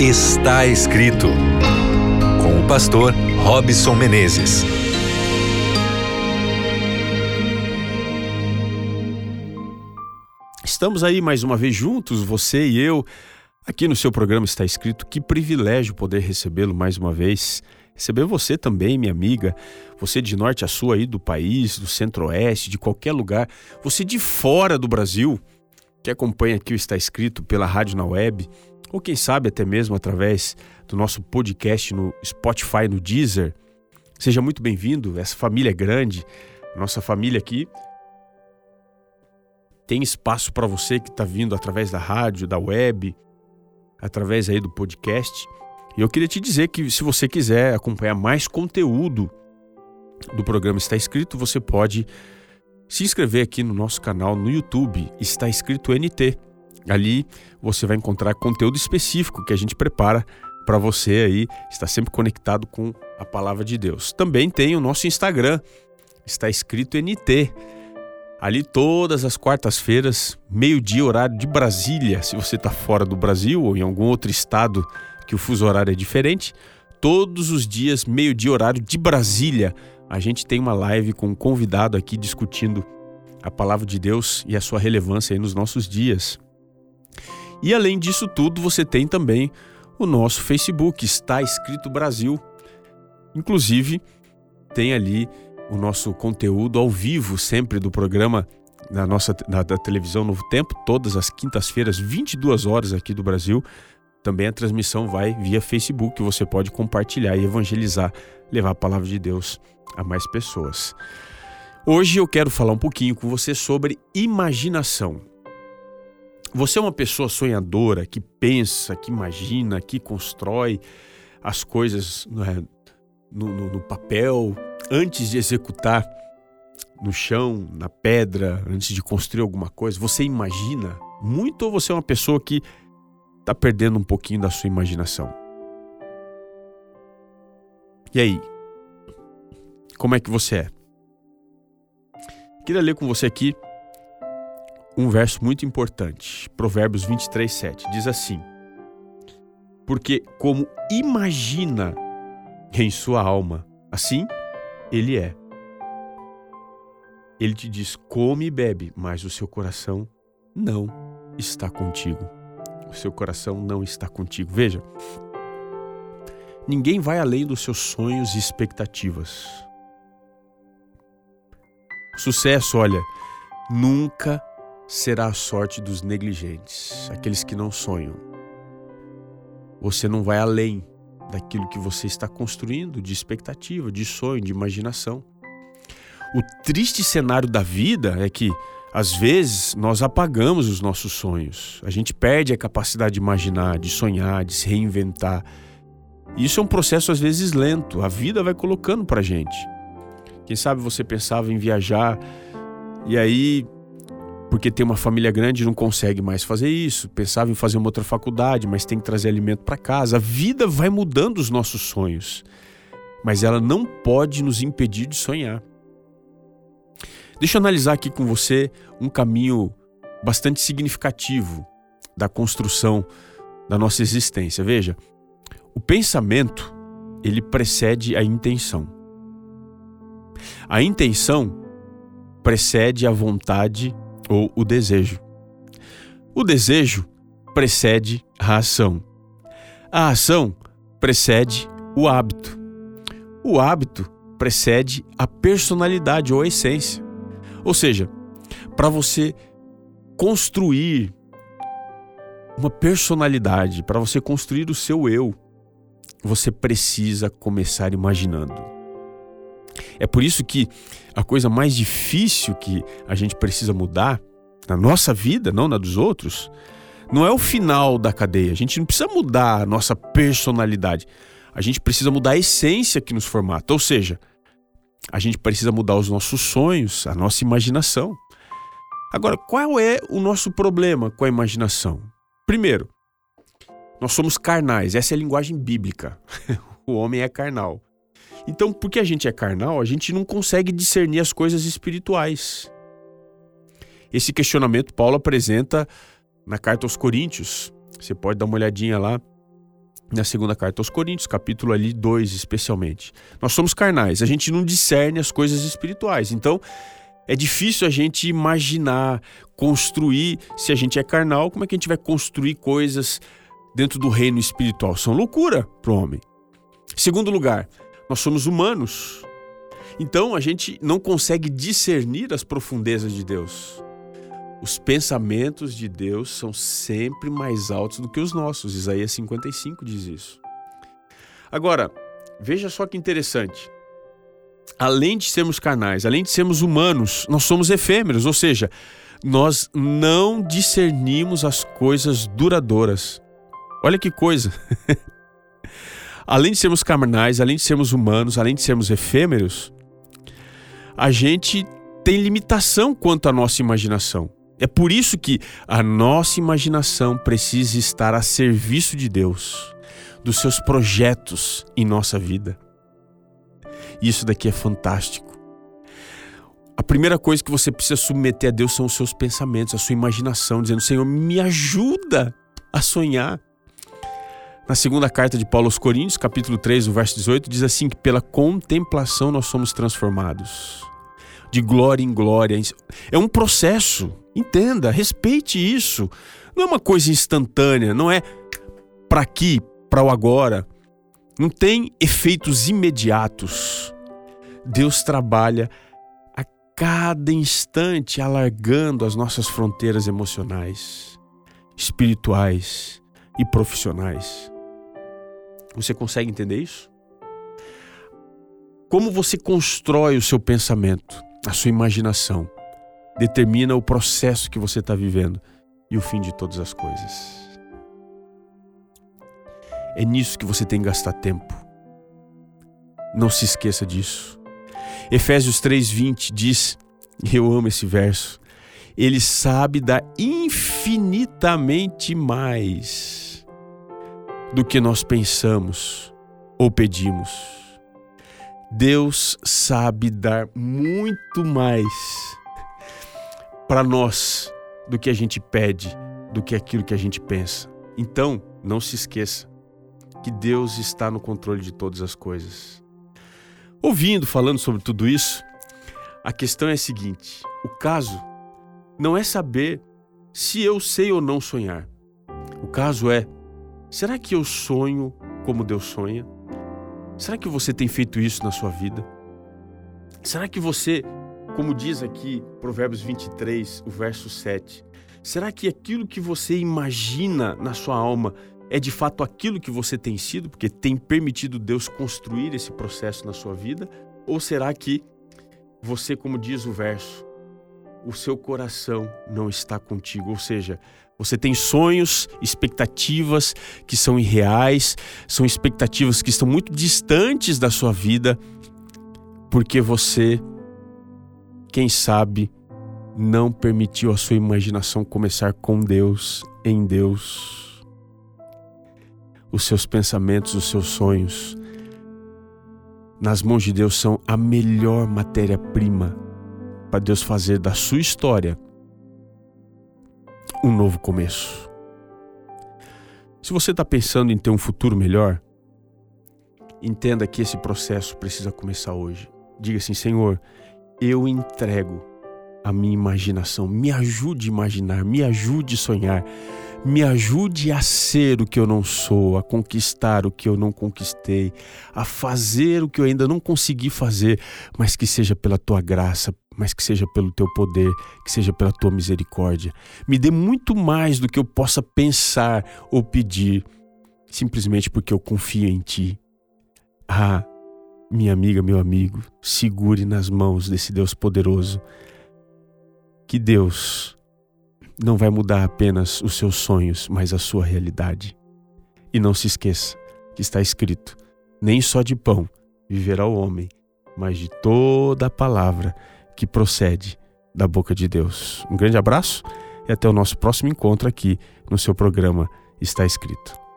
Está escrito com o pastor Robson Menezes. Estamos aí mais uma vez juntos, você e eu. Aqui no seu programa está escrito que privilégio poder recebê-lo mais uma vez. Receber você também, minha amiga, você de norte a sul aí do país, do centro-oeste, de qualquer lugar, você de fora do Brasil, que acompanha aqui o Está Escrito pela rádio na web, ou quem sabe até mesmo através do nosso podcast no Spotify, no Deezer. Seja muito bem-vindo, essa família é grande, nossa família aqui tem espaço para você que está vindo através da rádio, da web, através aí do podcast. E eu queria te dizer que se você quiser acompanhar mais conteúdo do programa Está Escrito, você pode se inscrever aqui no nosso canal no YouTube, Está Escrito NT. Ali você vai encontrar conteúdo específico que a gente prepara para você aí estar sempre conectado com a palavra de Deus. Também tem o nosso Instagram, está escrito NT. Ali todas as quartas-feiras, meio-dia, horário de Brasília, se você está fora do Brasil ou em algum outro estado que o fuso horário é diferente, todos os dias, meio-dia, horário de Brasília, a gente tem uma live com um convidado aqui discutindo a palavra de Deus e a sua relevância aí nos nossos dias. E além disso tudo, você tem também o nosso Facebook, está escrito Brasil. Inclusive, tem ali o nosso conteúdo ao vivo sempre do programa na nossa da televisão Novo Tempo, todas as quintas-feiras, 22 horas aqui do Brasil. Também a transmissão vai via Facebook, você pode compartilhar e evangelizar, levar a palavra de Deus a mais pessoas. Hoje eu quero falar um pouquinho com você sobre imaginação. Você é uma pessoa sonhadora que pensa, que imagina, que constrói as coisas né, no, no, no papel antes de executar no chão, na pedra, antes de construir alguma coisa? Você imagina muito ou você é uma pessoa que está perdendo um pouquinho da sua imaginação. E aí? Como é que você é? Queria ler com você aqui um verso muito importante, Provérbios 23, 7. Diz assim: Porque como imagina em sua alma, assim ele é. Ele te diz: come e bebe, mas o seu coração não está contigo o seu coração não está contigo. Veja, ninguém vai além dos seus sonhos e expectativas. Sucesso, olha, nunca será a sorte dos negligentes, aqueles que não sonham. Você não vai além daquilo que você está construindo de expectativa, de sonho, de imaginação. O triste cenário da vida é que às vezes nós apagamos os nossos sonhos, a gente perde a capacidade de imaginar, de sonhar, de se reinventar. Isso é um processo às vezes lento, a vida vai colocando para gente. Quem sabe você pensava em viajar e aí, porque tem uma família grande, não consegue mais fazer isso. Pensava em fazer uma outra faculdade, mas tem que trazer alimento para casa. A vida vai mudando os nossos sonhos, mas ela não pode nos impedir de sonhar. Deixa eu analisar aqui com você um caminho bastante significativo da construção da nossa existência. Veja, o pensamento ele precede a intenção. A intenção precede a vontade ou o desejo. O desejo precede a ação. A ação precede o hábito. O hábito precede a personalidade ou a essência. Ou seja, para você construir uma personalidade, para você construir o seu eu, você precisa começar imaginando. É por isso que a coisa mais difícil que a gente precisa mudar na nossa vida, não na dos outros, não é o final da cadeia. A gente não precisa mudar a nossa personalidade. A gente precisa mudar a essência que nos formata. Ou seja, a gente precisa mudar os nossos sonhos, a nossa imaginação. Agora, qual é o nosso problema com a imaginação? Primeiro, nós somos carnais, essa é a linguagem bíblica. o homem é carnal. Então, porque a gente é carnal, a gente não consegue discernir as coisas espirituais. Esse questionamento Paulo apresenta na carta aos Coríntios. Você pode dar uma olhadinha lá na segunda carta aos Coríntios, capítulo ali 2 especialmente. Nós somos carnais, a gente não discerne as coisas espirituais. Então, é difícil a gente imaginar, construir, se a gente é carnal, como é que a gente vai construir coisas dentro do reino espiritual? São loucura para o homem. Segundo lugar, nós somos humanos. Então a gente não consegue discernir as profundezas de Deus. Os pensamentos de Deus são sempre mais altos do que os nossos. Isaías 55 diz isso. Agora, veja só que interessante. Além de sermos carnais, além de sermos humanos, nós somos efêmeros, ou seja, nós não discernimos as coisas duradouras. Olha que coisa! além de sermos carnais, além de sermos humanos, além de sermos efêmeros, a gente tem limitação quanto à nossa imaginação. É por isso que a nossa imaginação precisa estar a serviço de Deus, dos seus projetos em nossa vida. Isso daqui é fantástico. A primeira coisa que você precisa submeter a Deus são os seus pensamentos, a sua imaginação, dizendo: Senhor, me ajuda a sonhar. Na segunda carta de Paulo aos Coríntios, capítulo 3, o verso 18, diz assim: que pela contemplação nós somos transformados, de glória em glória. É um processo, entenda, respeite isso. Não é uma coisa instantânea, não é para aqui, para o agora. Não tem efeitos imediatos. Deus trabalha a cada instante, alargando as nossas fronteiras emocionais, espirituais e profissionais. Você consegue entender isso? Como você constrói o seu pensamento, a sua imaginação, determina o processo que você está vivendo e o fim de todas as coisas. É nisso que você tem que gastar tempo. Não se esqueça disso. Efésios 3:20 diz, eu amo esse verso, ele sabe dar infinitamente mais do que nós pensamos ou pedimos. Deus sabe dar muito mais para nós do que a gente pede, do que aquilo que a gente pensa. Então, não se esqueça que Deus está no controle de todas as coisas. Ouvindo, falando sobre tudo isso, a questão é a seguinte: o caso não é saber se eu sei ou não sonhar. O caso é Será que eu sonho como Deus sonha? Será que você tem feito isso na sua vida? Será que você, como diz aqui Provérbios 23, o verso 7, será que aquilo que você imagina na sua alma é de fato aquilo que você tem sido, porque tem permitido Deus construir esse processo na sua vida? Ou será que você, como diz o verso, o seu coração não está contigo? Ou seja, você tem sonhos, expectativas que são irreais, são expectativas que estão muito distantes da sua vida, porque você, quem sabe, não permitiu a sua imaginação começar com Deus, em Deus. Os seus pensamentos, os seus sonhos, nas mãos de Deus são a melhor matéria-prima para Deus fazer da sua história um novo começo. Se você está pensando em ter um futuro melhor, entenda que esse processo precisa começar hoje. Diga assim: Senhor, eu entrego a minha imaginação, me ajude a imaginar, me ajude a sonhar, me ajude a ser o que eu não sou, a conquistar o que eu não conquistei, a fazer o que eu ainda não consegui fazer, mas que seja pela tua graça, mas que seja pelo teu poder, que seja pela tua misericórdia. Me dê muito mais do que eu possa pensar ou pedir, simplesmente porque eu confio em ti. Ah, minha amiga, meu amigo, segure nas mãos desse Deus poderoso. Que Deus não vai mudar apenas os seus sonhos, mas a sua realidade. E não se esqueça que está escrito: nem só de pão viverá o homem, mas de toda a palavra que procede da boca de Deus. Um grande abraço e até o nosso próximo encontro aqui no seu programa Está Escrito.